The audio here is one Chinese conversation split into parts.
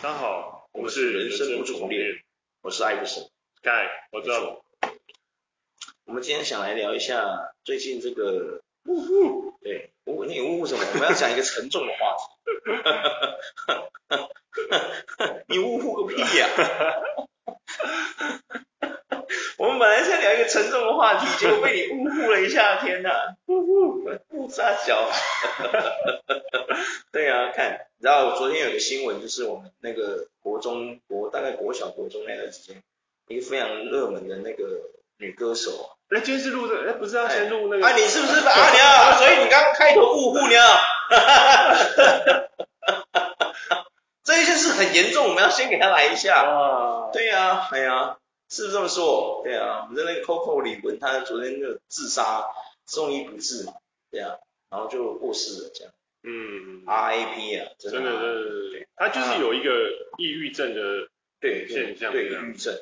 大家好，我们是人生不重练，我是艾弗森，盖，我知道。我们今天想来聊一下最近这个，呜呼，对，呜，你呜呼什么？我们要讲一个沉重的话题。你呜呼个屁呀！我们本来是要聊一个沉重的话题，结果被你呜呼了一下，天哪！呜呼，不撒娇。对啊，看，你知道昨天有个新闻，就是我们那个国中国大概国小国中那段时间，一个非常热门的那个女歌手。哎，今天是录的，哎，不是要先录那个？啊，你是不是阿娘？所以你刚刚开头呜呼呢？这一件事很严重，我们要先给他来一下。啊，对呀，哎呀，是不是这么说？对啊，我们的那个 Coco 李玟，他昨天就自杀，送医不治嘛，对啊，然后就过世了，这样。嗯，RAP 啊，真的，真的，他就是有一个抑郁症的对现象，对抑郁症。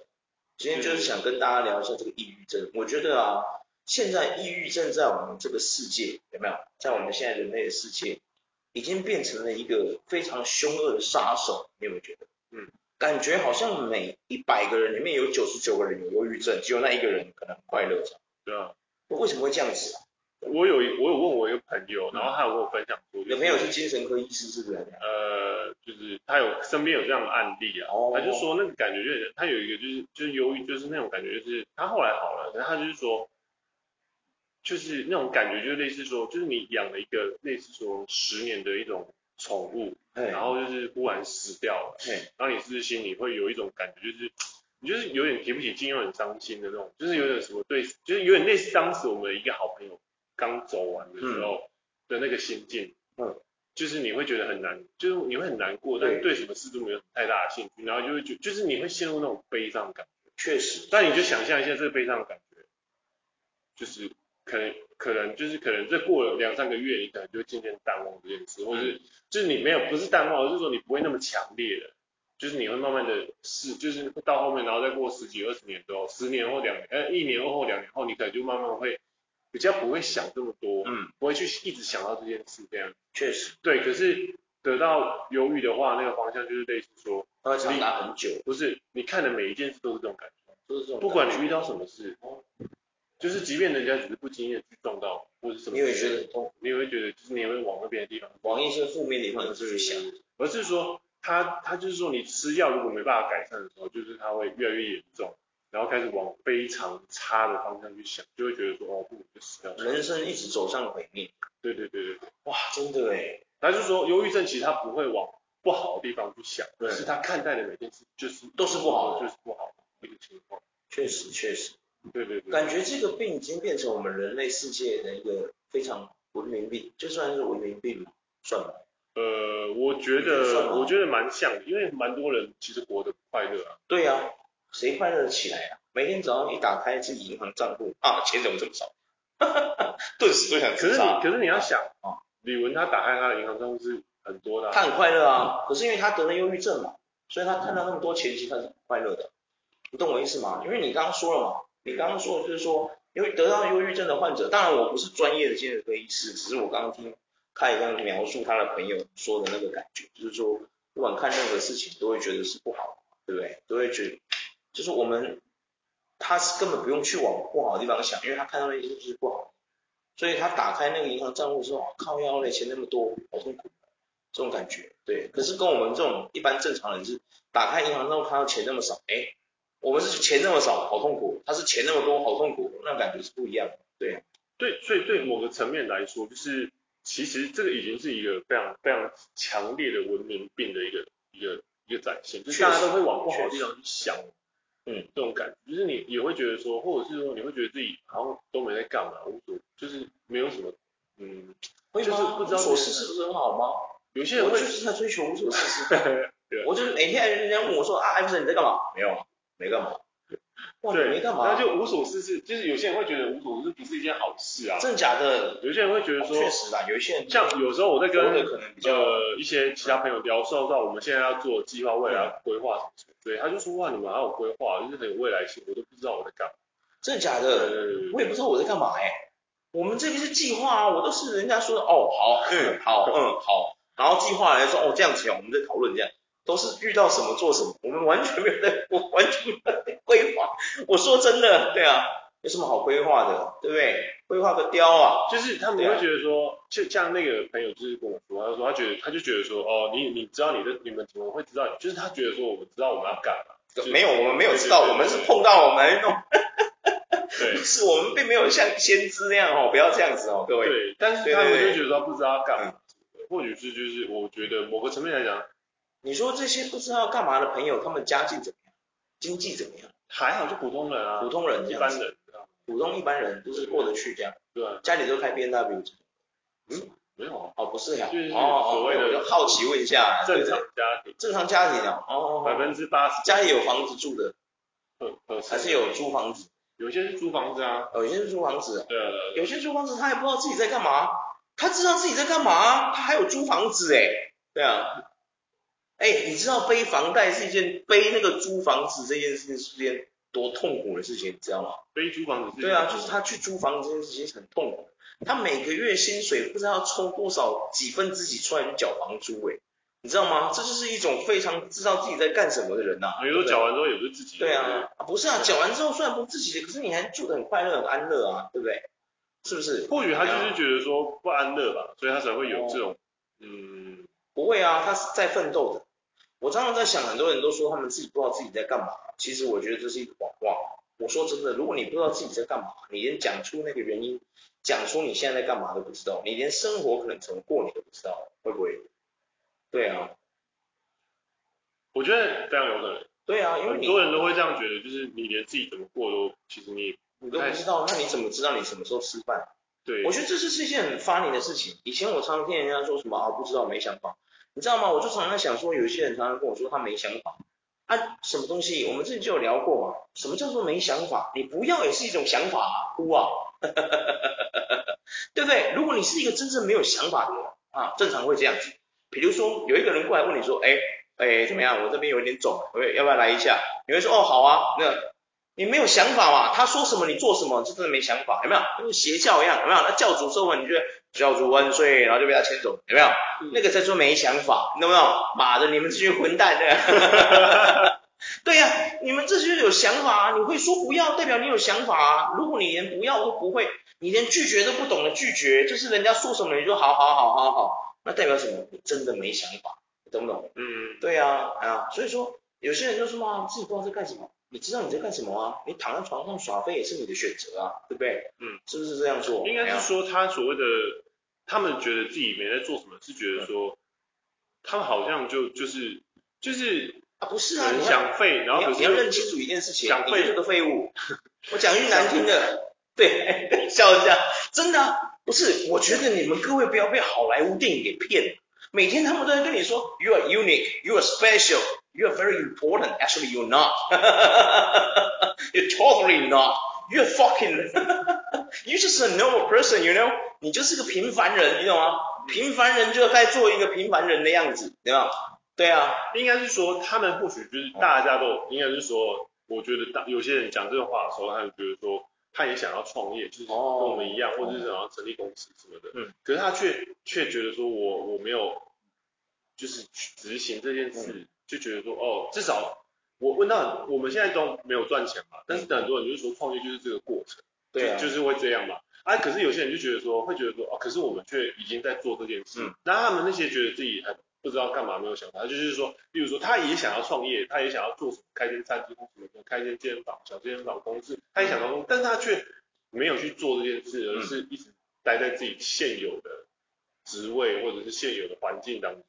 今天就是想跟大家聊一下这个抑郁症。我觉得啊，现在抑郁症在我们这个世界有没有？在我们现在人类的世界，已经变成了一个非常凶恶的杀手。你有没有觉得？嗯，感觉好像每一百个人里面有九十九个人有忧郁症，只有那一个人可能很快乐着。对啊，为什么会这样子啊？我有我有问我一个朋友，然后他有跟我分享过，有朋友是精神科医师，是不是？呃，就是他有身边有这样的案例啊，他就说那个感觉就是他有一个就是就是忧郁，就是那种感觉就是他后来好了，然后他就是说，就是那种感觉就是类似说，就是你养了一个类似说十年的一种宠物，然后就是忽然死掉了，然后你是不是心里会有一种感觉，就是你就是有点提不起劲，又很伤心的那种，就是有点什么对，就是有点类似当时我们的一个好朋友。刚走完的时候的那个心境，嗯，就是你会觉得很难，就是你会很难过，但是对什么事都没有太大的兴趣，然后就会觉，就是你会陷入那种悲伤感觉。确实，但你就想象一下这个悲伤的感觉，就是可能可能就是可能这过了两三个月，你可能就渐渐淡忘这件事，或者是就是你没有不是淡忘，而是说你不会那么强烈的，就是你会慢慢的是，就是到后面，然后再过十几二十年之后，十年或两年，呃，一年后或两年后，你可能就慢慢会。比较不会想这么多，嗯，不会去一直想到这件事，这样。确实，对。可是得到忧郁的话，那个方向就是类似说，它会长达很久。不是，你看的每一件事都是这种感觉，都是这种。不管你遇到什么事，就是即便人家只是不经意的去撞到，或者什么，你也会觉得很痛，你也会觉得，就是你也会往那边的地方，往一些负面的地方去想。而是说，他他就是说，你吃药如果没办法改善的时候，就是他会越来越严重。然后开始往非常差的方向去想，就会觉得说哦，不如就死掉。人生一直走向毁灭。对对对对，哇，真的哎。他就说，忧郁症其实他不会往不好的地方去想，对是他看待的每件事就是都是不好的，就是不好的一个情况。确实确实，对对对。感觉这个病已经变成我们人类世界的一个非常文明病，就算是文明病嘛，算吧。呃，我觉得我觉得蛮像的，因为蛮多人其实活得不快乐啊。对呀。谁快乐得起来啊？每天早上一打开自己银行账户啊，钱怎么这么少？哈哈哈，顿时都想自杀。可是你，可是你要想啊，李玟他打开他的银行账户是很多的，啊，她很快乐啊。可是因为他得了忧郁症嘛，所以他看到那么多钱，其实他是不快乐的。你懂我意思吗？因为你刚刚说了嘛，你刚刚说的就是说，因为得到忧郁症的患者，当然我不是专业的精神科医师，只是我刚刚听看一样描述他的朋友说的那个感觉，就是说不管看任何事情都会觉得是不好，对不对？都会觉得。就是我们，他是根本不用去往不好的地方想，因为他看到那些就是不好，所以他打开那个银行账户之后，靠腰那，钱那么多，好痛苦，这种感觉，对。可是跟我们这种一般正常人是打开银行账户看到钱那么少，哎，我们是钱那么少，好痛苦，他是钱那么多，好痛苦，那感觉是不一样的，对。对，所以对某个层面来说，就是其实这个已经是一个非常非常强烈的文明病的一个一个一个展现，就是大家都会往不好的地方去想。嗯，这种感觉就是你也会觉得说，或者是说你会觉得自己好像都没在干嘛，无所就是没有什么，嗯，就是不知道无所事事不是很好吗？有些人会就是在追求无所事事。对，我就是每天人家问我说啊，艾弗森你在干嘛？没有，没干嘛。对，没干嘛。那就无所事事，就是有些人会觉得无所事事不是一件好事啊。真的假的？有些人会觉得说，确实啦，有一些人像有时候我在跟呃一些其他朋友聊，说到我们现在要做计划，未来规划什么什么，对，他就说哇，你们还有规划，就是很有未来性，我都不知道我在干嘛。真的假的？我也不知道我在干嘛哎。我们这个是计划啊，我都是人家说的哦，好，嗯，好，嗯，好，然后计划来说哦，这样子哦，我们在讨论这样。都是遇到什么做什么，我们完全没有在，我完全没有在规划。我说真的，对啊，有什么好规划的，对不对？规划个雕啊！就是他们会觉得说，啊、就像那个朋友就是跟我说，他说他觉得他就觉得说，哦，你你知道你的你们怎么会知道？就是他觉得说我们知道我们要干嘛。没有，我们没有知道，我们是碰到我们弄。对，是我们并没有像先知那样哦，不要这样子哦，各位。对，但是他们就觉得说不知道要干嘛，或许是就是我觉得某个层面来讲，你说这些不知道要干嘛的朋友，他们家境怎么样？经济怎么样？还好，就普通人啊，普通人，一般人，普通一般人就是过得去这样。对啊。家里都开 BMW。嗯，没有啊。哦，不是呀。就是所谓的。我就好奇问一下。正常家庭。正常家庭啊。哦。百分之八十。家里有房子住的。还是有租房子。有些是租房子啊，有些是租房子，对，有些租房子他也不知道自己在干嘛，他知道自己在干嘛，他还有租房子哎，对啊，哎，你知道背房贷是一件背那个租房子这件事情是件多痛苦的事情，你知道吗？背租房子，对啊，就是他去租房子这件事情很痛苦，他每个月薪水不知道要抽多少几分之几出来去缴房租哎。你知道吗？这就是一种非常知道自己在干什么的人呐、啊。比如说缴完之后也不是自己的。对啊，不是啊，缴完之后虽然不是自己的，可是你还住得很快乐、很安乐啊，对不对？是不是？或许他就是觉得说不安乐吧，所以他才会有这种，嗯，不会啊，他是在奋斗的。我常常在想，很多人都说他们自己不知道自己在干嘛，其实我觉得这是一个谎话。我说真的，如果你不知道自己在干嘛，你连讲出那个原因，讲出你现在在干嘛都不知道，你连生活可能怎么过你都不知道，会不会？对啊，我觉得非常有可能。对啊，因为很多人都会这样觉得，就是你连自己怎么过都，其实你你都不知道，那你怎么知道你什么时候吃饭？对，我觉得这是是一件很 funny 的事情。以前我常常听人家说什么啊，不知道没想法，你知道吗？我就常常想说，有些人常常跟我说他没想法啊，什么东西？我们之前就有聊过嘛，什么叫做没想法？你不要也是一种想法啊，哭啊，对不对？如果你是一个真正没有想法的人啊，正常会这样子。比如说有一个人过来问你说，哎哎怎么样？我这边有点肿，要不要来一下？你会说哦好啊，那你没有想法嘛？他说什么你做什么，就真的没想法，有没有？跟邪教一样，有没有？那教主说完，你觉得教主万岁，然后就被他牵走，有没有？嗯、那个在说没想法，懂不懂？妈的，你们这群混蛋的！对 呀、啊，你们这些有想法啊，你会说不要，代表你有想法啊。如果你连不要都不会，你连拒绝都不懂得拒绝，就是人家说什么你就好好好好好。那代表什么？你真的没想法，懂不懂？嗯，对啊，啊，所以说有些人就说嘛，自己不知道在干什么。你知道你在干什么啊？你躺在床上耍废也是你的选择啊，对不对？嗯，是不是这样做？应该是说他所谓的，他们觉得自己没在做什么，是觉得说，嗯、他们好像就就是就是啊，不是啊，你想废，然后你要认清楚一件事情，想废这个废物。我讲句难听的，对，笑一下，真的、啊。不是，我觉得你们各位不要被好莱坞电影给骗了。每天他们都在跟你说，You are unique, you are special, you are very important. Actually, you're not. You're totally not. You're fucking. You're just a normal person, you know. 你就是个平凡人，你懂吗？平凡人就该做一个平凡人的样子，对吧？对啊，应该是说他们或许就是大家都，应该是说，我觉得大有些人讲这个话的时候，他就觉得说。他也想要创业，就是跟我们一样，哦、或者是想要成立公司什么的。嗯。可是他却却觉得说我我没有，就是执行这件事，嗯、就觉得说哦，至少我问到我们现在都没有赚钱嘛，但是很多人就是说创业就是这个过程，对、啊，就是会这样嘛。啊，可是有些人就觉得说，会觉得说哦，可是我们却已经在做这件事。嗯。那他们那些觉得自己很。不知道干嘛，没有想法，就是说，例如说，他也想要创业，他也想要做什么，开间餐厅或什么的，开间健身房、小健身房公司，他也想要，但是他却没有去做这件事，而是一直待在自己现有的职位或者是现有的环境当中，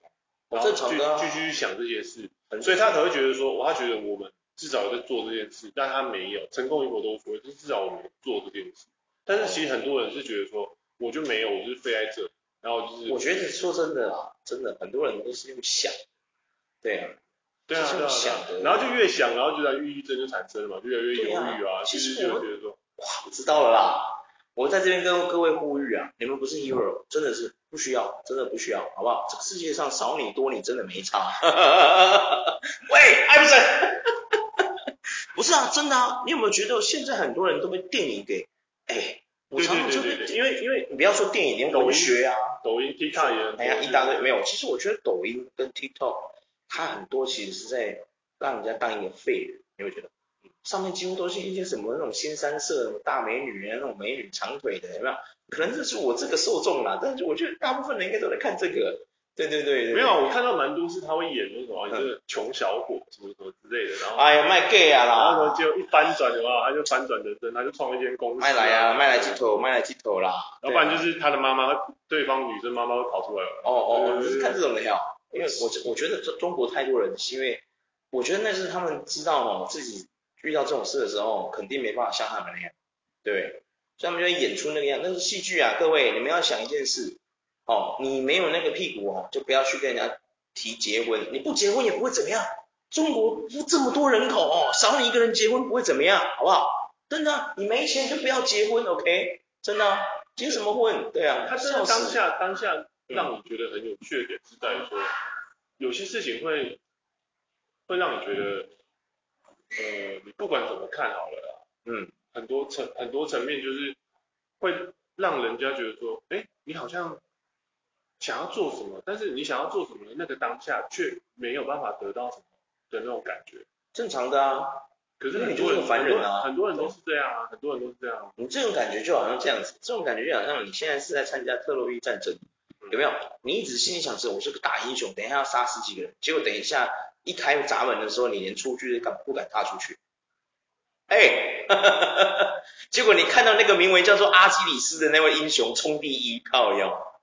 然后去继续想这些事，所以他才会觉得说，他觉得我们至少在做这件事，但他没有成功与否都无所谓，就是至少我们做这件事。但是其实很多人是觉得说，我就没有，我就是废在这。然后就是，我觉得说真的啊，真的很多人都是用想，对啊，对啊，对啊，想的，然后就越想，然后就在抑郁症就产生了嘛，就越来越犹豫啊。其实就觉得说，哇，我知道了啦，我在这边跟各位呼吁啊，你们不是 hero，真的是不需要，真的不需要，好不好？这个世界上少你多你真的没差。喂，艾弗森，不是啊，真的啊，你有没有觉得现在很多人都被电影给，哎？我常常就会，因为因为你不要说电影，连文学啊，抖音、TikTok 也，哎呀，一大堆没有。其实我觉得抖音跟 TikTok，它很多其实是在让人家当一个废人，你会觉得，上面几乎都是一些什么那种新三色大美女啊，那种美女长腿的，有没有？可能这是我这个受众啦，但是我觉得大部分人应该都在看这个。对对对，对，没有，我看到蛮多是他会演那种啊，就是穷小伙什么什么之类的，然后哎呀卖 gay 啊，然后呢就一翻转的话，他就翻转人生，他就创一间公司，卖来啊，卖来几头，卖来几头啦，要不然就是他的妈妈，对方女生妈妈会跑出来了。哦哦，你是看这种的呀？因为我我觉得中中国太多人是因为，我觉得那是他们知道哦，自己遇到这种事的时候，肯定没办法像他们那样，对，所以他们就会演出那个样，那是戏剧啊，各位你们要想一件事。哦，你没有那个屁股哦，就不要去跟人家提结婚。你不结婚也不会怎么样。中国这么多人口哦，少你一个人结婚不会怎么样，好不好？真的，你没钱就不要结婚，OK？真的，结什么婚？对啊，他真的当下当下让你觉得很有趣的点是在于说，有些事情会会让你觉得，呃，你不管怎么看好了啦，嗯，很多层很多层面就是会让人家觉得说，哎，你好像。想要做什么，但是你想要做什么的那个当下却没有办法得到什么的那种感觉，正常的啊。可是你就是个凡人啊，很多人都是这样啊，很多人都是这样。你这种感觉就好像这样子，这种感觉就好像你现在是在参加特洛伊战争，有没有？你一直心里想着我是个大英雄，等一下要杀死几个人，结果等一下一开闸门的时候，你连出去都敢不敢踏出去？哎，哈哈哈哈，结果你看到那个名为叫做阿基里斯的那位英雄冲第一，靠腰。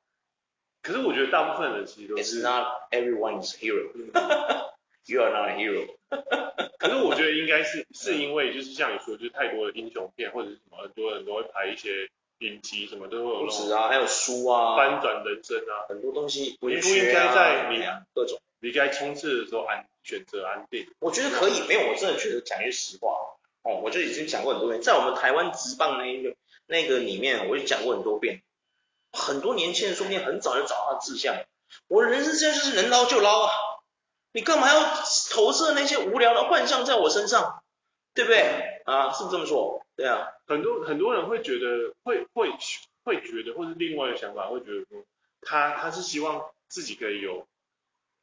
可是我觉得大部分人其实都是。It's not everyone is hero. You are not a hero. 可是我觉得应该是是因为就是像你说，就是太多的英雄片或者是什么，很多人都会拍一些影集，什么都会有那种。不止啊，还有书啊。翻转人生啊，很多东西。你不应该在你各种离开冲刺的时候安选择安定。我觉得可以，没有，我真的觉得讲句实话哦，我就已经讲过很多遍，在我们台湾职棒那一个那个里面，我就讲过很多遍。很多年轻人说不定很早就找到志向。我的人生现在就是能捞就捞啊！你干嘛要投射那些无聊的幻象在我身上？对不对？啊，是不是这么说？对啊，很多很多人会觉得，会会会觉得，或是另外一个想法，会觉得说，他他是希望自己可以有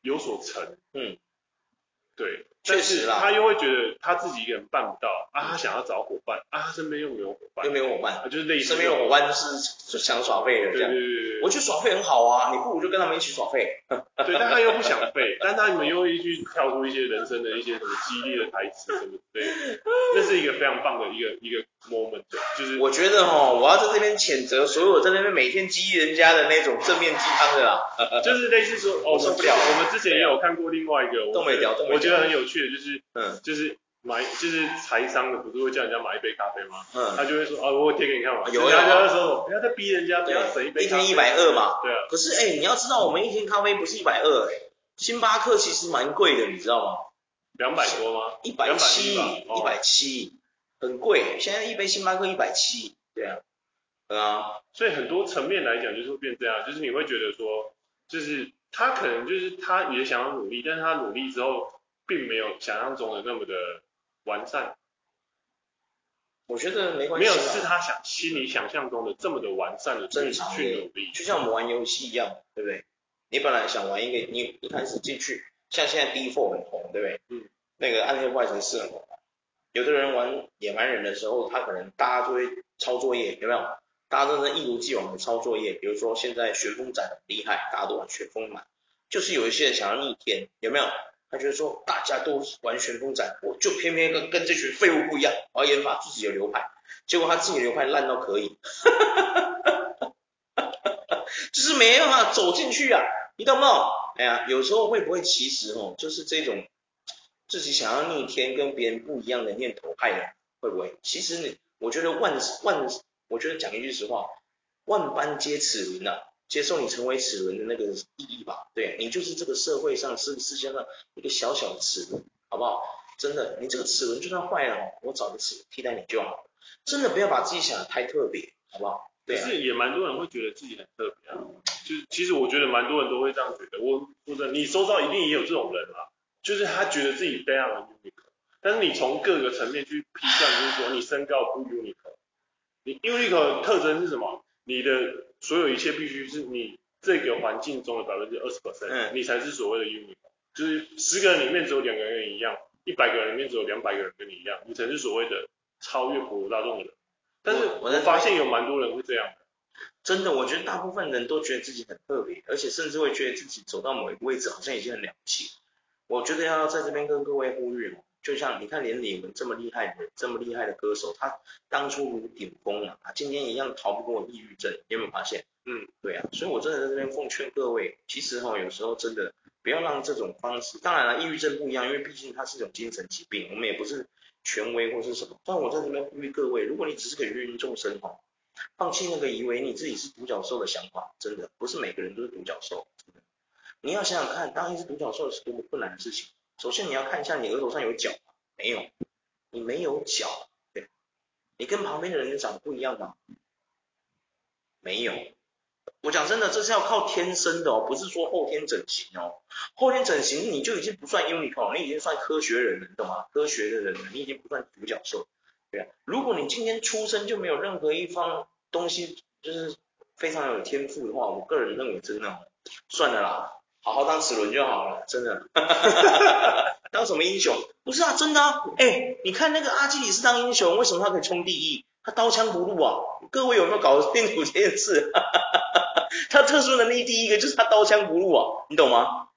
有所成，嗯，对。确实啦，他又会觉得他自己一个人办不到啊，他想要找伙伴啊，他身边又没有伙伴，又没有伙伴，啊，就是类似身边有伙伴就是就想耍废的这样，对对对，我觉得耍废很好啊，你不如就跟他们一起耍废，对，但他又不想废，但他们又会去跳出一些人生的一些什么激励的台词什么之类的，这是一个非常棒的一个一个 moment，就是。我觉得哈，我要在这边谴责所有在那边每天激励人家的那种正面鸡汤的啦，就是类似说，哦，受不了，我们之前也有看过另外一个，都没聊，我觉得很有趣。去的就是，嗯，就是买，就是财商的，不是会叫人家买一杯咖啡吗？嗯，他就会说，啊，我会贴给你看嘛。有啊，他就说，不要再逼人家，不要省一杯。一天一百二嘛。对啊。可是，哎，你要知道，我们一天咖啡不是一百二，哎，星巴克其实蛮贵的，你知道吗？两百多吗？一百七，一百七，很贵。现在一杯星巴克一百七，对啊，对啊。所以很多层面来讲，就是会变这样，就是你会觉得说，就是他可能就是他也想要努力，但是他努力之后。并没有想象中的那么的完善，我觉得没关系。没有是他想心里想象中的这么的完善的正常去努力，就像我们玩游戏一样，对不对？你本来想玩一个，你一开始进去，像现在 D4 很红，对不对？嗯。那个暗黑破坏神四很红，有的人玩野蛮人的时候，他可能大家就会抄作业，有没有？大家都在一如既往的抄作业，比如说现在旋风斩很厉害，大家都玩旋风嘛，就是有一些人想要逆天，有没有？他觉得说大家都玩旋风斩，我就偏偏跟跟这群废物不一样，我要研发自己的流派。结果他自己流派烂到可以，就是没办法走进去啊，你懂不懂？哎呀，有时候会不会其实哦，就是这种自己想要逆天跟别人不一样的念头害的，会不会？其实你，我觉得万万，我觉得讲一句实话，万般皆齿轮呐。接受你成为齿轮的那个意义吧，对，你就是这个社会上是世界上一个小小的齿轮，好不好？真的，你这个齿轮就算坏了，我找个齿轮替代你就好。真的不要把自己想的太特别，好不好？对啊。可是也蛮多人会觉得自己很特别啊，就是其实我觉得蛮多人都会这样觉得。我说真的，你周遭一定也有这种人啊，就是他觉得自己非常的 unique，但是你从各个层面去批判，就是说你身高不 unique，你 unique 特征是什么？你的所有一切必须是你这个环境中的百分之二十 percent，你才是所谓的 unique。就是十个人里面只有两个人一样，一百个人里面只有两百个人跟你一样，你才是所谓的超越普罗大众的人。但是我发现有蛮多人会这样的。真的，我觉得大部分人都觉得自己很特别，而且甚至会觉得自己走到某一个位置好像已经很了不起。我觉得要在这边跟各位呼吁，就像你看，连李玟这么厉害的，这么厉害的歌手，他当初如顶峰啊，他今天一样逃不过抑郁症，你有没有发现？嗯，对啊，所以我真的在这边奉劝各位，其实哈，有时候真的不要让这种方式，当然了，抑郁症不一样，因为毕竟它是一种精神疾病，我们也不是权威或是什么。但我在这边呼吁各位，如果你只是个芸芸众生哈。放弃那个以为你自己是独角兽的想法，真的不是每个人都是独角兽。你要想想看，当一只独角兽是多么困难的事情。首先你要看一下你额头上有角吗？没有，你没有角。对，你跟旁边的人长得不一样吗？没有。我讲真的，这是要靠天生的哦，不是说后天整形哦。后天整形你就已经不算 unicorn，你已经算科学人了，你懂吗？科学的人了，你已经不算独角兽。对啊，如果你今天出生就没有任何一方东西就是非常有天赋的话，我个人认为真的算了啦，好好当齿轮就好了，真的。当什么英雄？不是啊，真的啊。哎，你看那个阿基里斯当英雄，为什么他可以冲第一？他刀枪不入啊。各位有没有搞清楚这件事？他特殊能力第一个就是他刀枪不入啊，你懂吗？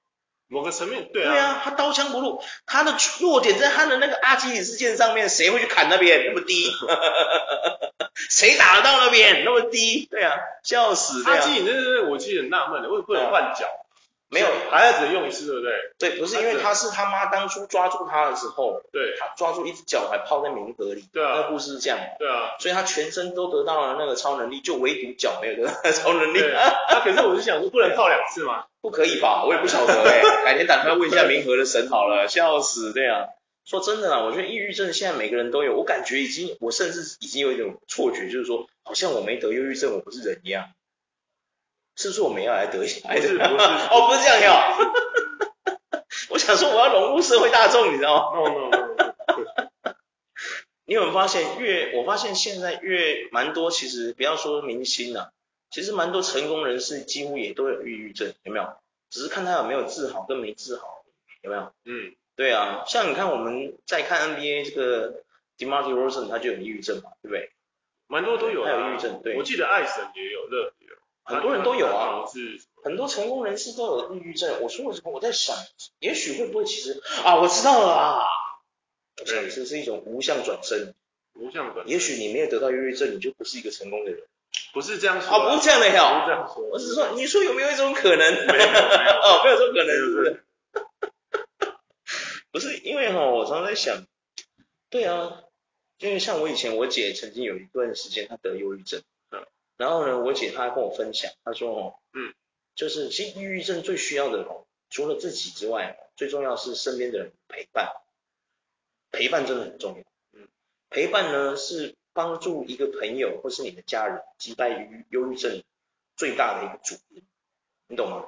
某个层面，对啊，对啊，他刀枪不入，他的弱点在他的那个阿基里斯腱上面，谁会去砍那边那么低？谁打得到那边那么低？对啊，笑死！阿基里斯，我其实很纳闷的，为什么不能换脚？没有，还要只能用一次，对不对？对，不是因为他是他妈当初抓住他的时候，对，他抓住一只脚还泡在冥河里，对啊，那故事是这样，对啊，所以他全身都得到了那个超能力，就唯独脚没有得到超能力。那可是我是想说，不能泡两次吗？不可以吧？我也不晓得 哎，改天打电话问一下冥河的神好了，笑死，对啊。说真的啊，我觉得抑郁症现在每个人都有，我感觉已经，我甚至已经有一种错觉，就是说，好像我没得忧郁症，我不是人一样。是不是我们要来得一下？不是不是 哦，不是这样呀。我想说我要融入社会大众，你知道吗？no no no。你有没有发现越，越我发现现在越蛮多，其实不要说明星啊，其实蛮多成功人士几乎也都有抑郁症，有没有？只是看他有没有治好跟没治好，有没有？嗯，对啊，像你看我们在看 NBA 这个 DeMar DeRozan 他就有抑郁症嘛，对不对？蛮多都有，他有抑郁症，对。我记得艾神也有，乐也有。很多人都有啊，很多成功人士都有抑郁症。我说为什么？我在想，也许会不会其实啊，我知道了啊，我想这是一种无相转身。无相转生。也许你没有得到忧郁症，你就不是一个成功的人。不是这样说。啊，不是这样的呀。不是这样说。我只是说，你说有没有一种可能？没有，没有。哦，没有这种可能，是不是？不是，因为哈，我常常在想，对啊，因为像我以前，我姐曾经有一段时间她得忧郁症。然后呢，我姐她还跟我分享，她说哦，嗯，就是其实抑郁症最需要的哦，除了自己之外，最重要是身边的人陪伴，陪伴真的很重要，嗯，陪伴呢是帮助一个朋友或是你的家人击败于忧郁症最大的一个主因，你懂吗？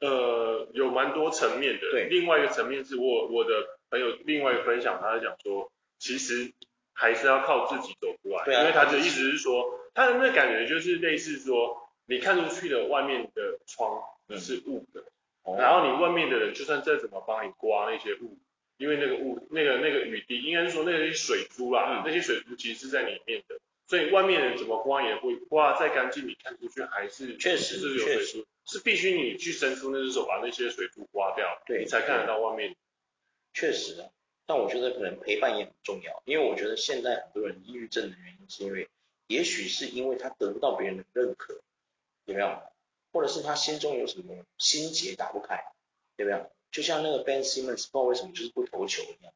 呃，有蛮多层面的，对，另外一个层面是我我的朋友另外一个分享，他在讲说，其实。还是要靠自己走出来，对啊，因为他的意思是说，他的那感觉就是类似说，你看出去的外面的窗是雾的，嗯，然后你外面的人就算再怎么帮你刮那些雾，因为那个雾，那个那个雨滴，应该是说那些水珠啦，嗯，那些水珠其实是在里面的，所以外面人怎么刮也不会刮再干净，你看出去还是确实是有水珠，是必须你去伸出那只手把那些水珠刮掉，对，你才看得到外面，确实啊。但我觉得可能陪伴也很重要，因为我觉得现在很多人抑郁症的原因是因为，也许是因为他得不到别人的认可，有没有？或者是他心中有什么心结打不开，有没有？就像那个 Ben Simmons 不知道为什么就是不投球一样，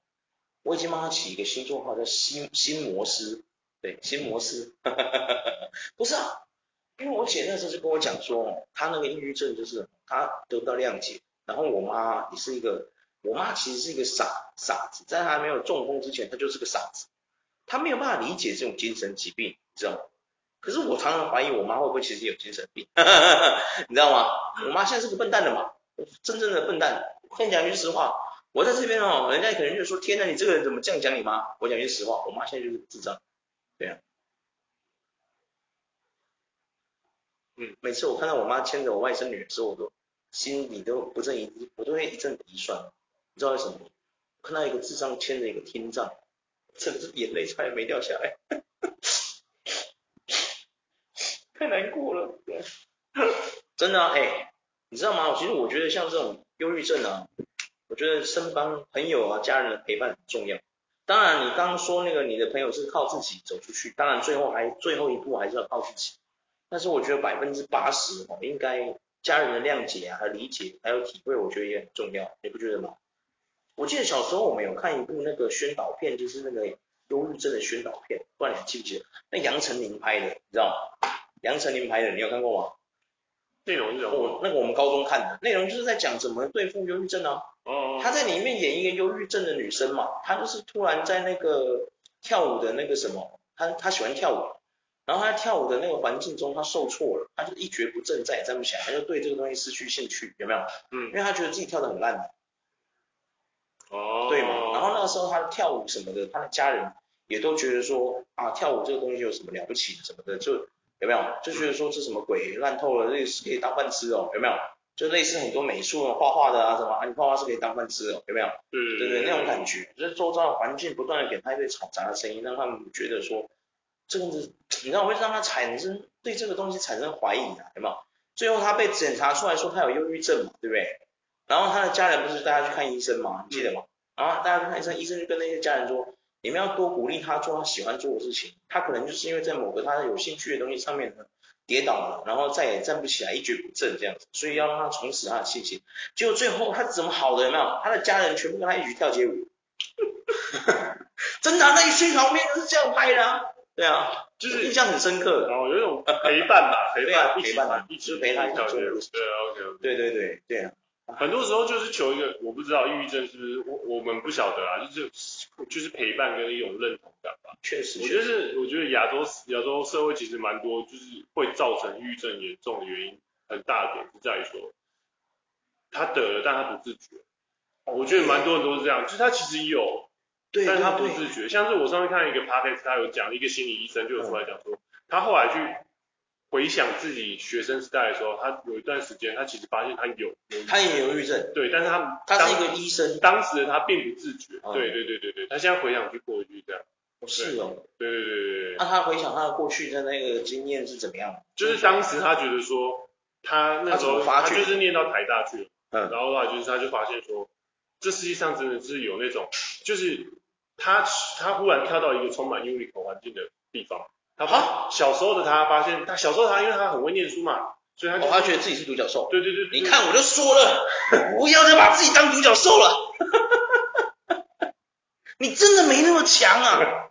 我已经帮他起一个新绰号叫新新摩斯，对，新摩斯，不是啊，因为我姐那时候就跟我讲说，他那个抑郁症就是他得不到谅解，然后我妈也是一个。我妈其实是一个傻傻子，在她还没有中风之前，她就是个傻子，她没有办法理解这种精神疾病，知道吗？可是我常常怀疑我妈会不会其实有精神病，你知道吗？我妈现在是个笨蛋的嘛，真正的笨蛋。我跟你讲句实话，我在这边哦，人家可能就说：天哪，你这个人怎么这样讲你妈？我讲句实话，我妈现在就是智障，对啊。嗯，每次我看到我妈牵着我外甥女的时候，我都心里都不正一，我都会一阵鼻酸。你知道为什么？看到一个智障牵着一个听障，甚至眼泪差点没掉下来，太难过了。真的啊，哎、你知道吗？其实我觉得像这种忧郁症啊，我觉得身旁朋友啊、家人的陪伴很重要。当然，你刚刚说那个你的朋友是靠自己走出去，当然最后还最后一步还是要靠自己。但是我觉得百分之八十哦，应该家人的谅解啊、和理解还有体会，我觉得也很重要，你不觉得吗？我记得小时候我们有看一部那个宣导片，就是那个忧郁症的宣导片，不知道你还记不记得？那杨丞琳拍的，你知道吗？杨丞琳拍的，你有看过吗？内容是什么？我那个我们高中看的，内容就是在讲怎么对付忧郁症啊。哦。她在里面演一个忧郁症的女生嘛，她就是突然在那个跳舞的那个什么，她她喜欢跳舞。然后她跳舞的那个环境中，她受挫了，她就一蹶不振，再也站不起来，她就对这个东西失去兴趣，有没有？嗯，因为她觉得自己跳得很烂。哦。对嘛？然后那个时候他跳舞什么的，她的家人也都觉得说啊，跳舞这个东西有什么了不起什么的，就有没有？就觉得说这什么鬼烂透了，这是可以当饭吃哦，有没有？就类似很多美术画画的啊什么啊，你画画是可以当饭吃哦，有没有？嗯。对对，那种感觉，就是周遭的环境不断的给他一堆嘈杂的声音，让他们觉得说。这个子，你知道会让他产生对这个东西产生怀疑啊，有没有？最后他被检查出来说他有忧郁症嘛，对不对？然后他的家人不是带他去看医生嘛，你记得吗？然后带他去看医生，医生就跟那些家人说，你们要多鼓励他做他喜欢做的事情。他可能就是因为在某个他有兴趣的东西上面呢跌倒了，然后再也站不起来，一蹶不振这样子，所以要让他重拾他的信心。结果最后他怎么好的？有没有？他的家人全部跟他一起跳街舞。真的，那一宣传片都是这样拍的啊。对啊，就是印象很深刻，然后有一种陪伴吧，陪伴，陪伴，一直陪他一起走。对，OK，对对对对啊。很多时候就是求一个，我不知道抑郁症是不是我我们不晓得啊，就是就是陪伴跟一种认同感吧。确实，我觉得是，我觉得亚洲亚洲社会其实蛮多，就是会造成抑郁症严重的原因，很大的点是在于说，他得了，但他不自觉。我觉得蛮多人都是这样，就是他其实有。对，但是他不自觉，像是我上次看一个 podcast，他有讲一个心理医生就有出来讲说，他后来去回想自己学生时代的时候，他有一段时间他其实发现他有，他也有忧郁症，对，但是他他是一个医生，当时的他并不自觉，对对对对对，他现在回想去过去这样，是哦，对对对对对，那他回想他的过去的那个经验是怎么样？就是当时他觉得说，他那时候他就是念到台大去了，嗯，然后的话就是他就发现说，这世界上真的是有那种就是。他他忽然跳到一个充满 unicorn 环境的地方，他哈小时候的他发现，他小时候他因为他很会念书嘛，所以他就、哦、他觉得自己是独角兽。对对对，对，你看我就说了，不要再把自己当独角兽了，你真的没那么强啊。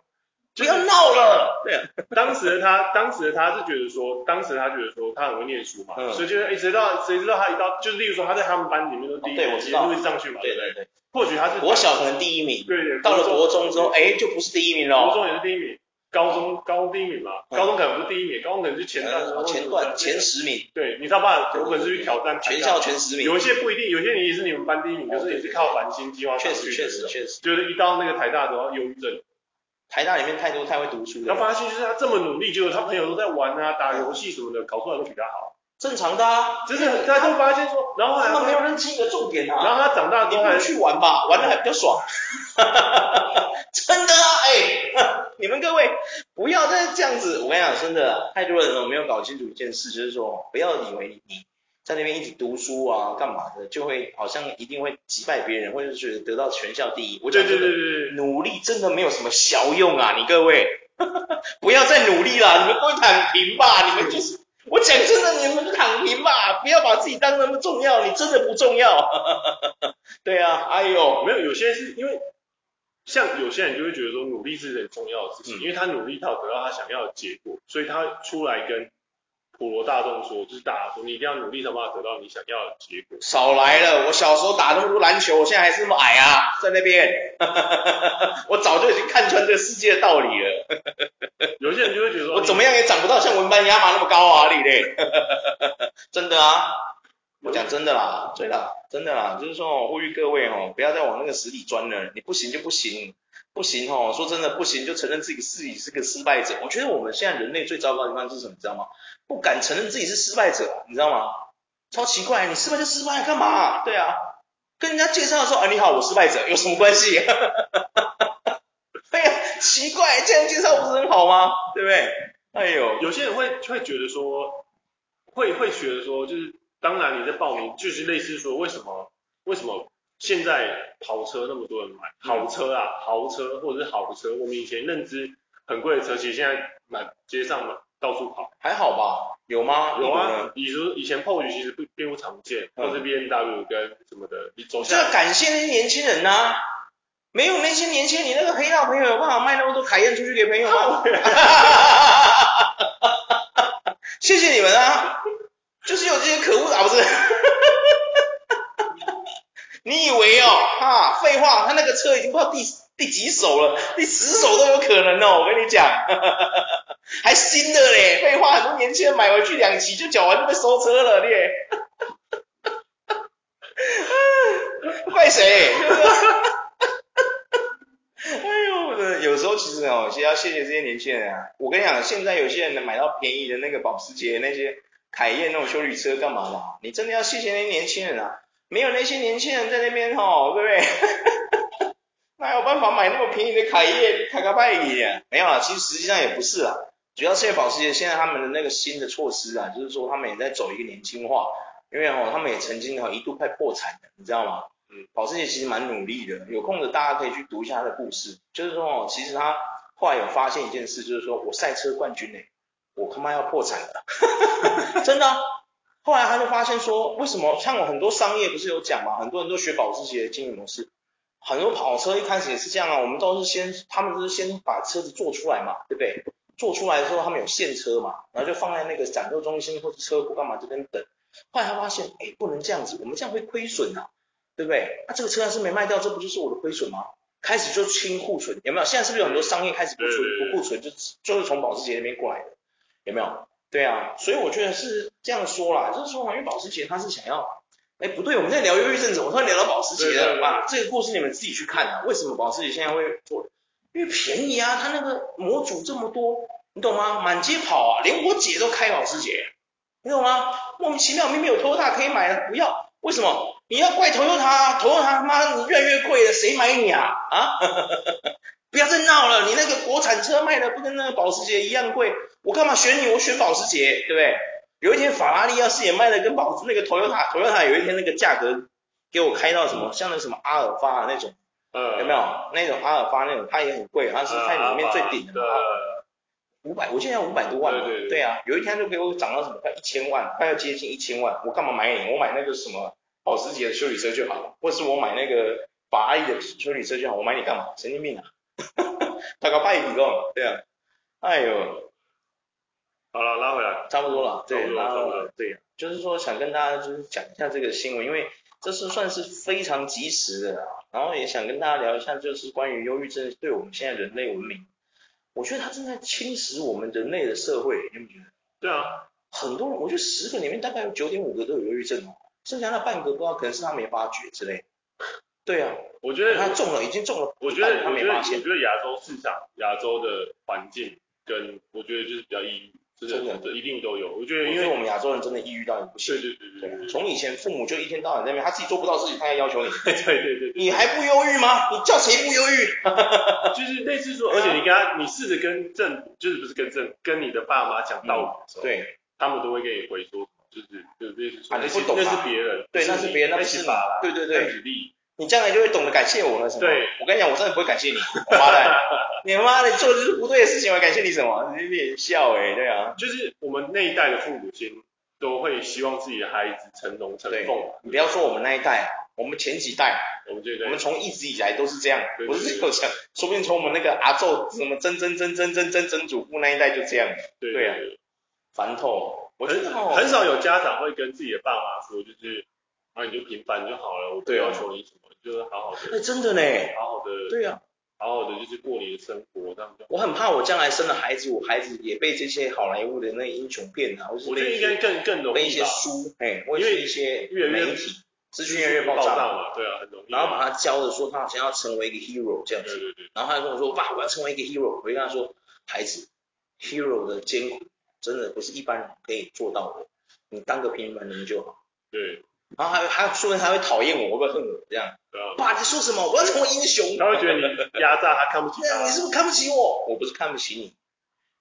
不要闹了。对啊，当时的他，当时的他是觉得说，当时他觉得说他很会念书嘛，嗯、所以就哎，谁知道谁知道他一到，就是例如说他在他们班里面都第一名，对，我知道，会上去嘛，对对对。或许他是国小可能第一名，对对，到了国中之后，哎，就不是第一名了。国中也是第一名，高中高中第一名嘛，高中可能不是第一名，高中可能是前段，前段前十名。对，你知道吧？有本事去挑战全校前十名。有一些不一定，有些你也是你们班第一名，可是也是靠繁星计划上去的。确实确实确实，就是一到那个台大之后，忧郁症。台大里面太多太会读书的，他发现就是他这么努力，结果他朋友都在玩啊，打游戏什么的，考出来都比他好。正常的啊，就是他就发现说，然后他们没有认清一个重点啊。然后他长大之后还去玩吧，玩的还比较爽。真的啊，哎，你们各位不要再这样子，我跟你讲，真的，太多人了没有搞清楚一件事，就是说不要以为你。在那边一直读书啊，干嘛的，就会好像一定会击败别人，或者是觉得得到全校第一。我觉得努力真的没有什么效用啊！你各位 不要再努力了，你们都躺平吧！你们就是我讲真的，你们就躺平吧，不要把自己当那么重要，你真的不重要。对啊，哎呦，没有，有些是因为像有些人就会觉得说努力是很重要的事情，嗯、因为他努力到得到他想要的结果，所以他出来跟。普罗大众说，就是大家说，你一定要努力，才办法得到你想要的结果。少来了，我小时候打那么多篮球，我现在还是那么矮啊，在那边，我早就已经看穿这个世界的道理了。有些人就会觉得说，我怎么样也长不到像文班亚马那么高啊，你嘞？真的啊，我讲真的啦，对啦，真的啦，就是说，我呼吁各位哦，不要再往那个死里钻了，你不行就不行。不行哦，说真的不行，就承认自己自己是个失败者。我觉得我们现在人类最糟糕的地方是什么？你知道吗？不敢承认自己是失败者，你知道吗？超奇怪，你失败就失败，干嘛？对啊，跟人家介绍说啊，你好，我失败者，有什么关系？哎呀，奇怪，这样介绍不是很好吗？对不对？哎呦，有些人会会觉得说，会会觉得说，就是当然你在报名，就是类似说，为什么为什么现在跑车那么多人买？好车啊，豪车或者是好车，我们以前认知很贵的车，其实现在满街上嘛，到处跑，还好吧？有吗？有啊，以如以前 Porsche 其实不并不常见，或是 BMW 跟什么的，你走下来。这要感谢那些年轻人呐、啊，没有那些年轻人，你那个黑道朋友有办法卖那么多凯宴出去给朋友吗？谢谢你们啊，就是有这些可恶的啊，不是？你以为哦，哈，废话，他那个车已经不知道第第几手了，第十手都有可能哦，我跟你讲。还新的嘞，废话，很多年轻人买回去两期就缴完就被收车了，你也，怪谁？哎呦，有时候其实哦，其实要谢谢这些年轻人啊。我跟你讲，现在有些人能买到便宜的那个保时捷、那些凯宴那种休旅车干嘛的？你真的要谢谢那些年轻人啊！没有那些年轻人在那边哦，对不对？哪有办法买那么便宜的凯宴、凯卡拜伊啊？没有啦，其实实际上也不是啦。主要是保时捷现在他们的那个新的措施啊，就是说他们也在走一个年轻化，因为哦，他们也曾经哈一度快破产的，你知道吗？嗯，保时捷其实蛮努力的，有空的大家可以去读一下他的故事，就是说哦，其实他后来有发现一件事，就是说我赛车冠军呢，我他妈要破产了，真的。后来他就发现说，为什么像我很多商业不是有讲嘛，很多人都学保时捷的经营模式，很多跑车一开始也是这样啊，我们都是先，他们都是先把车子做出来嘛，对不对？做出来的时候，他们有现车嘛，然后就放在那个展售中心或者车库干嘛这边等。后来他发现，哎，不能这样子，我们这样会亏损啊，对不对？那、啊、这个车要是没卖掉，这不就是我的亏损吗？开始就清库存，有没有？现在是不是有很多商业开始不存不库存，就就是从保时捷那边过来的，有没有？对啊，所以我觉得是这样说啦，就是说，因为保时捷他是想要，哎，不对，我们在聊忧郁症，怎么突然聊到保时捷了？啊，这个故事你们自己去看啊，为什么保时捷现在会做？因为便宜啊，它那个模组这么多，你懂吗？满街跑啊，连我姐都开保时捷，你懂吗？莫名其妙，明明有 Toyota 可以买的，不要，为什么？你要怪 Toyota，Toyota 他妈你越来越贵了，谁买你啊？啊？不要再闹了，你那个国产车卖的不跟那个保时捷一样贵，我干嘛选你？我选保时捷，对不对？有一天法拉利要是也卖的跟保那个 Toyota，Toyota 有一天那个价格给我开到什么，像那什么阿尔法那种。呃，有没有那种阿尔法那种，它也很贵，它是在里面最顶的嘛，五百，我现在要五百多万嘛，对，对，对，对啊，有一天就给我涨到什么快一千万，快要接近一千万，我干嘛买你？我买那个什么保时捷的修理车就好了，或是我买那个法拉利的修理车就好，我买你干嘛？神经病啊！他搞拜比咯，对啊，哎呦，好了，拉回来，差不多了，对，拉回来，对，就是说想跟大家就是讲一下这个新闻，因为这是算是非常及时的。然后也想跟大家聊一下，就是关于忧郁症对我们现在人类文明，我觉得它正在侵蚀我们人类的社会，你有没有觉得？对啊，很多人，我觉得十个里面大概有九点五个都有忧郁症哦，剩下那半个不知道可能是他没发觉之类。对啊，我觉得他中了，已经中了，我觉得他没发现。我觉得亚洲市场、亚洲的环境跟我觉得就是比较抑郁。真的，这一定都有。我觉得，因为我们亚洲人真的抑郁到你不行。对对对对。从以前父母就一天到晚在那边，他自己做不到事情，他还要求你。对对对。你还不忧郁吗？你叫谁不忧郁？就是类似说，而且你跟他，你试着跟正，就是不是跟正，跟你的爸妈讲道理的时候，对，他们都会给你回说，就是就是类似说，你不懂，那是别人，对，那是别人，那不是你。对对对。举例。你将来就会懂得感谢我了，什么？对，我跟你讲，我真的不会感谢你，妈的，你妈的，做的就是不对的事情，我感谢你什么？你脸笑哎，对啊，就是我们那一代的父母亲都会希望自己的孩子成龙成凤。你不要说我们那一代，我们前几代，我们这代，我们从一直以来都是这样，不是只有这样，说不定从我们那个阿昼什么曾曾曾曾曾曾曾祖父那一代就这样。对对啊，烦透，我很很少有家长会跟自己的爸妈说，就是啊你就平凡就好了，我不要求你什么。就是好好的，哎，真的呢，好好的，对呀，好好的就是过你的生活这样。我很怕我将来生了孩子，我孩子也被这些好莱坞的那英雄片啊，或是我觉得应该更更容易被一些书，哎，或是一些媒体资讯越来越爆炸嘛，对啊，很容易。然后把他教的说他好像要成为一个 hero 这样子，对对对。然后他就跟我说，爸，我要成为一个 hero。我就跟他说，孩子，hero 的艰苦真的不是一般人可以做到的，你当个平凡人就好。对。然后还还说明他会讨厌我，会不会恨我这样？爸，你说什么？我要成为英雄。他会觉得你压榨他，看不起他。你是不是看不起我？我不是看不起你，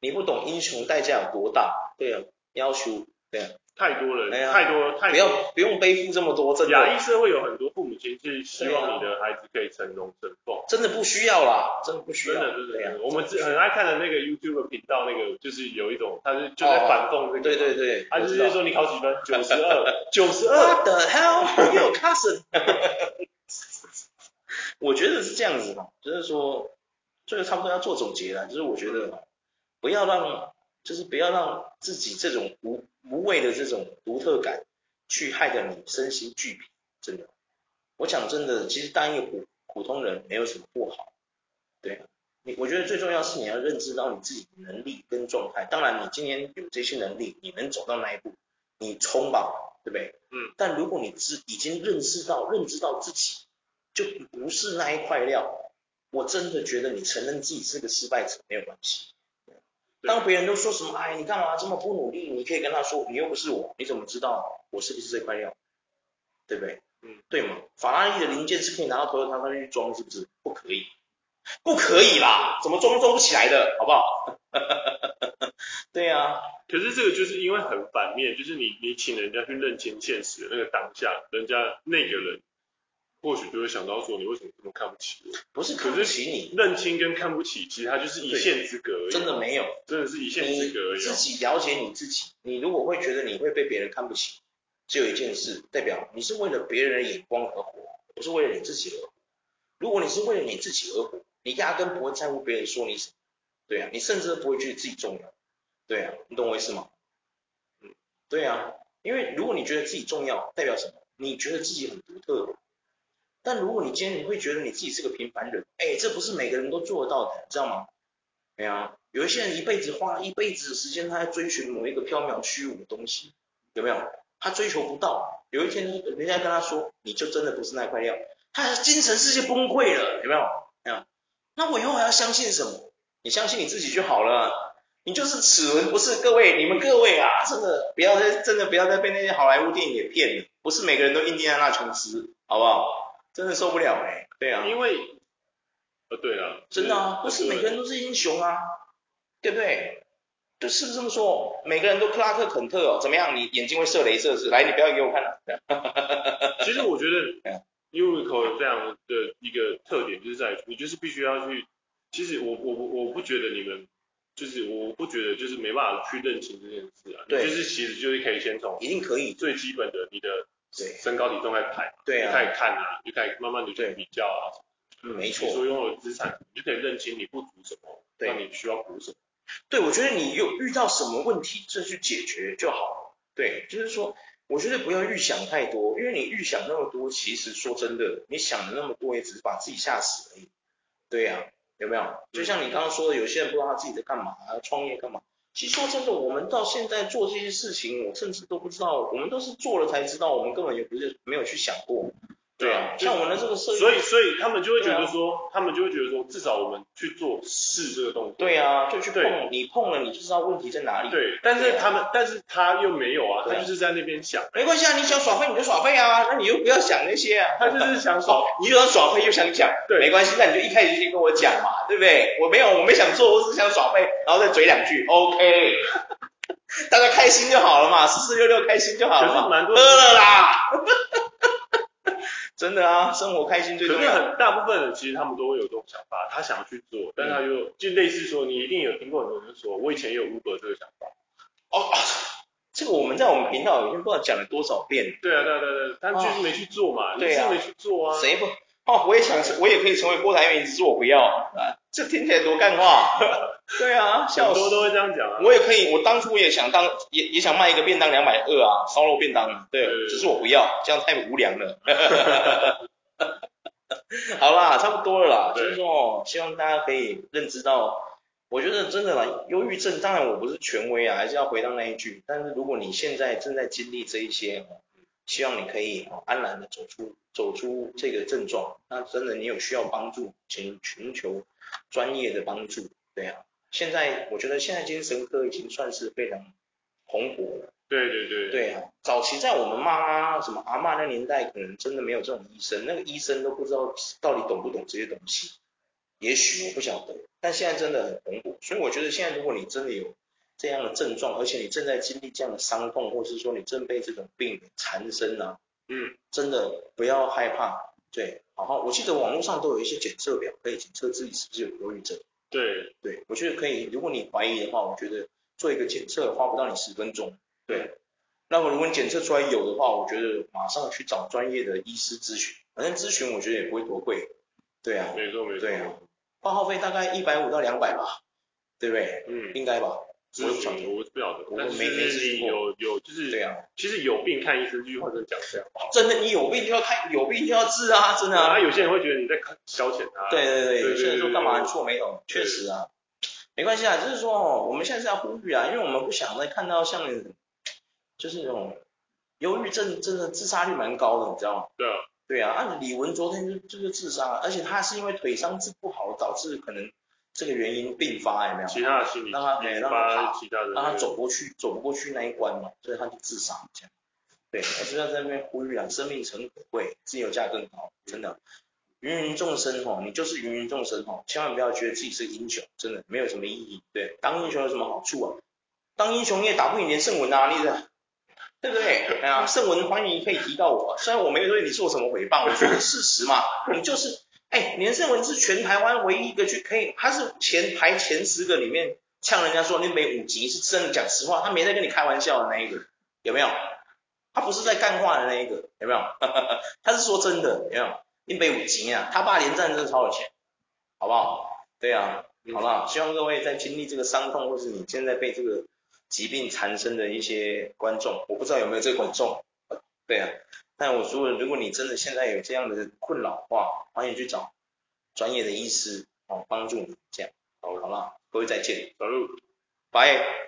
你不懂英雄代价有多大。对啊，要求对啊。太多了，太多，太多，不要不用背负这么多，真的。亚裔社会有很多父母亲是希望你的孩子可以成龙成凤，真的不需要啦，真的不需要。真的，真的。我们很爱看的那个 YouTube 频道，那个就是有一种，他是就在反讽那个。对对对。他就是说你考几分？九十二，九十二。What the hell? Your cousin？我觉得是这样子嘛，就是说，这个差不多要做总结了，就是我觉得不要让。就是不要让自己这种无无谓的这种独特感去害得你身心俱疲，真的。我讲真的，其实当一个普普通人没有什么不好，对。你我觉得最重要是你要认知到你自己的能力跟状态。当然，你今天有这些能力，你能走到那一步，你冲吧，对不对？嗯。但如果你知已经认识到认知到自己就不是那一块料，我真的觉得你承认自己是个失败者没有关系。当别人都说什么，哎，你干嘛这么不努力？你可以跟他说，你又不是我，你怎么知道我是不是这块料？对不对？嗯，对吗？法拉利的零件是可以拿到 Toyota 上去装，是不是？不可以，不可以啦，怎么装都装不起来的，好不好？对呀、啊。可是这个就是因为很反面，就是你你请人家去认清现实的那个当下，人家那个人。或许就会想到说，你为什么这么看不起我？不是看不起你，认清跟看不起，其实它就是一线之隔而已。真的没有，真的是一线之隔而已。自己了解你自己，你如果会觉得你会被别人看不起，只有一件事，代表你是为了别人的眼光而活，不是为了你自己而活。如果你是为了你自己而活，你压根不会在乎别人说你什么。对啊，你甚至都不会觉得自己重要。对啊，你懂我意思吗？嗯，对啊，因为如果你觉得自己重要，代表什么？你觉得自己很独特。但如果你今天你会觉得你自己是个平凡人，哎，这不是每个人都做得到的，你知道吗？没有啊，有一些人一辈子花一辈子的时间，他在追寻某一个缥缈虚无的东西，有没有？他追求不到，有一天人家跟他说，你就真的不是那块料，他的精神世界崩溃了，有没有？没有。那我以后还要相信什么？你相信你自己就好了，你就是齿轮，不是各位，你们各位啊，真的不要再真的不要再被那些好莱坞电影给骗了，不是每个人都印第安纳琼斯，好不好？真的受不了哎、欸，对啊，因为，呃，对啊，真的啊，不是每个人都是英雄啊，对不对？就，是不是这么说？每个人都克拉克肯特哦，怎么样？你眼睛会射镭射是？来，你不要给我看了。其实我觉得，Yuriko 有这样的一个特点，就是在于你就是必须要去，其实我我我不觉得你们，就是我不觉得就是没办法去认清这件事啊，对，就是其实就是可以先从一定可以最基本的你的。对，身高体重在排，对啊，就开始看啊，就开始慢慢的去比较啊，嗯，没错，你所拥有的资产，你就可以认清你不足什么，对，那你需要补什么。对，我觉得你有遇到什么问题，就去解决就好了。对，就是说，我觉得不要预想太多，因为你预想那么多，其实说真的，你想的那么多，也只是把自己吓死而已。对呀，有没有？就像你刚刚说的，有些人不知道他自己在干嘛，创业干嘛。其实说真的，我们到现在做这些事情，我甚至都不知道，我们都是做了才知道，我们根本也不是没有去想过。对啊，像我们的这个设计，所以所以他们就会觉得说，啊、他们就会觉得说，至少我们去做试这个动作。对啊，就去碰，你碰了，你就知道问题在哪里。对，但是他们，啊、但是他又没有啊，他就是在那边想。没关系啊，你想耍废你就耍废啊，那你又不要想那些啊。他就是想 耍，你又要耍废又想讲，对，没关系，那你就一开始就先跟我讲嘛，对不对？我没有，我没想做，我只想耍废，然后再嘴两句，OK。大家开心就好了嘛，四四六六开心就好了嘛，蛮多喝了啦。真的啊，生活开心最重要。可是很大部分人其实他们都会有这种想法，他想要去做，但他又就类似说，你一定有听过很多人说，我以前也有 Uber 这个想法。哦，这个我们在我们频道已经不知道讲了多少遍。对啊，对啊，对啊，但就是没去做嘛，你是没去做啊。谁不？哦，我也想成，我也可以成为郭台铭，只是我不要啊。这听起来多干话。对啊，很多都会这样讲啊。我也可以，我当初也想当，也也想卖一个便当两百二啊，烧肉便当。对，只是我不要，这样太无良了。好啦，差不多了啦。就是说，希望大家可以认知到，我觉得真的啦，忧郁症，当然我不是权威啊，还是要回到那一句。但是如果你现在正在经历这一些，希望你可以安然的走出走出这个症状。那真的你有需要帮助，请寻求专业的帮助。对啊。现在我觉得现在精神科已经算是非常蓬勃了，对对对。对啊，早期在我们妈妈什么阿嬷那年代，可能真的没有这种医生，那个医生都不知道到底懂不懂这些东西。也许我不晓得，但现在真的很蓬勃，所以我觉得现在如果你真的有这样的症状，而且你正在经历这样的伤痛，或是说你正被这种病缠身啊，嗯，真的不要害怕，对，然后，我记得网络上都有一些检测表，可以检测自己是不是有忧郁症。对，对，我觉得可以，如果你怀疑的话，我觉得做一个检测花不到你十分钟，对。那么如果你检测出来有的话，我觉得马上去找专业的医师咨询，反正咨询我觉得也不会多贵，对啊，没错没错，对啊。报号费大概一百五到两百吧，对不对？嗯，应该吧。我不晓得，我是不晓得。我没没。有有就是对啊，其实有病看医生这句话真的讲这样。真的，你有病就要看，有病就要治啊，真的啊。有些人会觉得你在消遣他。对对对，有些人说干嘛做没有？确实啊，没关系啊，就是说哦，我们现在是要呼吁啊，因为我们不想再看到像就是那种忧郁症，真的自杀率蛮高的，你知道吗？对啊。对啊，按李玟昨天就就是自杀，而且他是因为腿伤治不好，导致可能这个原因并发，有没有？其他的心理让他哎让他其他的让他走过去走不过去那一关嘛，所以他就自杀这样。对，我就要在那边呼吁啊，生命诚可贵，自由价更高，真的。芸芸众生吼，你就是芸芸众生吼，千万不要觉得自己是英雄，真的没有什么意义。对，当英雄有什么好处啊？当英雄你也打不赢连胜文啊，你的。对不对？哎呀，盛文欢迎可以提到我，虽然我没有对你做什么诽谤，我说的事实嘛。你就是，哎，连胜文是全台湾唯一一个去可以，他是前排前十个里面呛人家说你北五级是真的讲实话，他没在跟你开玩笑的那一个，有没有？他不是在干话的那一个，有没有？他是说真的，有没有？你北五级啊，他爸连战真的超有钱，好不好？对啊，好不好？希望各位在经历这个伤痛，或是你现在被这个。疾病缠身的一些观众，我不知道有没有这个观众，对啊，但我说，如果你真的现在有这样的困扰的话，欢迎去找专业的医师哦，帮助你这样，好，好了，各位再见，走路，拜。